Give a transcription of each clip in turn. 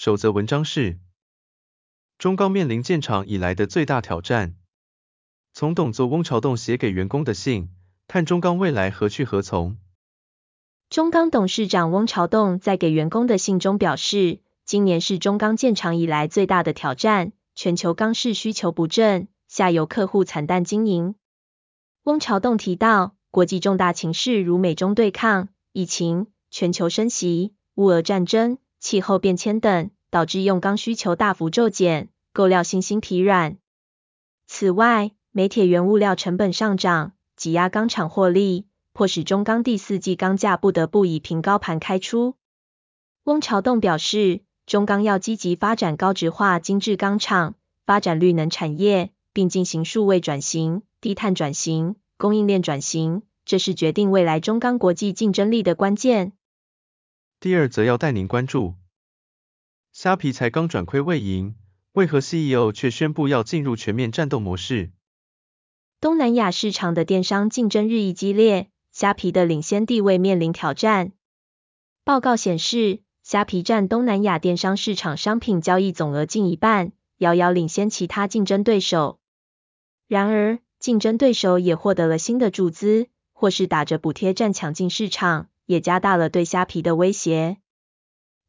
首则文章是：中钢面临建厂以来的最大挑战。从董座翁朝栋写给员工的信，看中钢未来何去何从。中钢董事长翁朝栋在给员工的信中表示，今年是中钢建厂以来最大的挑战，全球钢市需求不振，下游客户惨淡经营。翁朝栋提到，国际重大情势如美中对抗、疫情、全球升息、乌俄战争、气候变迁等，导致用钢需求大幅骤减，购料信心疲软。此外，煤铁原物料成本上涨，挤压钢厂获利，迫使中钢第四季钢价不得不以平高盘开出。翁朝栋表示，中钢要积极发展高值化精致钢厂，发展绿能产业，并进行数位转型。低碳转型、供应链转型，这是决定未来中钢国际竞争力的关键。第二则要带您关注，虾皮才刚转亏为盈，为何 CEO 却宣布要进入全面战斗模式？东南亚市场的电商竞争日益激烈，虾皮的领先地位面临挑战。报告显示，虾皮占东南亚电商市场商品交易总额近一半，遥遥领先其他竞争对手。然而，竞争对手也获得了新的注资，或是打着补贴战抢进市场，也加大了对虾皮的威胁。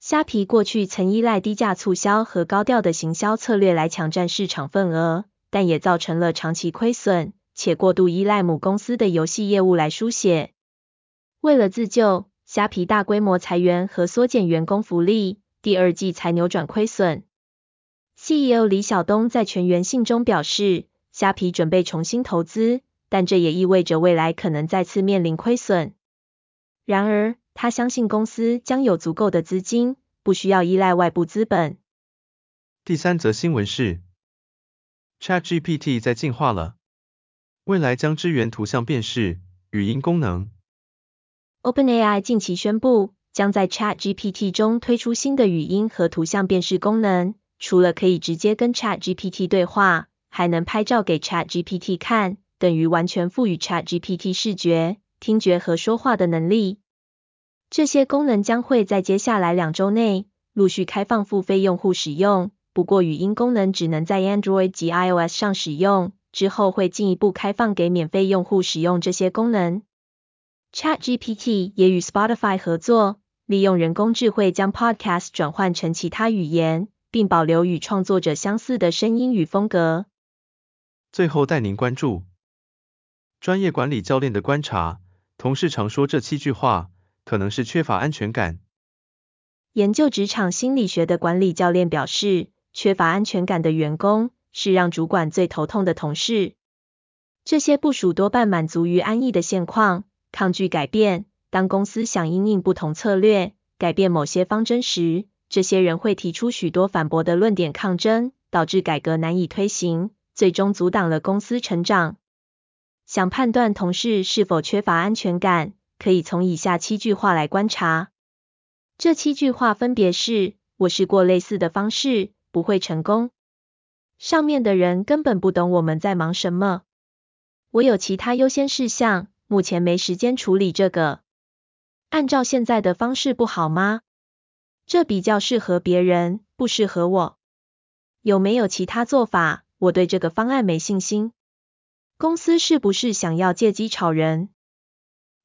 虾皮过去曾依赖低价促销和高调的行销策略来抢占市场份额，但也造成了长期亏损，且过度依赖母公司的游戏业务来输血。为了自救，虾皮大规模裁员和缩减员工福利，第二季才扭转亏损。CEO 李小东在全员信中表示。虾皮准备重新投资，但这也意味着未来可能再次面临亏损。然而，他相信公司将有足够的资金，不需要依赖外部资本。第三则新闻是，ChatGPT 在进化了，未来将支援图像辨识、语音功能。OpenAI 近期宣布，将在 ChatGPT 中推出新的语音和图像辨识功能，除了可以直接跟 ChatGPT 对话。还能拍照给 ChatGPT 看，等于完全赋予 ChatGPT 视觉、听觉和说话的能力。这些功能将会在接下来两周内陆续开放付费用户使用，不过语音功能只能在 Android 及 iOS 上使用，之后会进一步开放给免费用户使用这些功能。ChatGPT 也与 Spotify 合作，利用人工智慧将 Podcast 转换成其他语言，并保留与创作者相似的声音与风格。最后带您关注专业管理教练的观察，同事常说这七句话，可能是缺乏安全感。研究职场心理学的管理教练表示，缺乏安全感的员工是让主管最头痛的同事。这些部署多半满足于安逸的现况，抗拒改变。当公司想因应不同策略，改变某些方针时，这些人会提出许多反驳的论点抗争，导致改革难以推行。最终阻挡了公司成长。想判断同事是否缺乏安全感，可以从以下七句话来观察。这七句话分别是：我试过类似的方式，不会成功。上面的人根本不懂我们在忙什么。我有其他优先事项，目前没时间处理这个。按照现在的方式不好吗？这比较适合别人，不适合我。有没有其他做法？我对这个方案没信心。公司是不是想要借机炒人？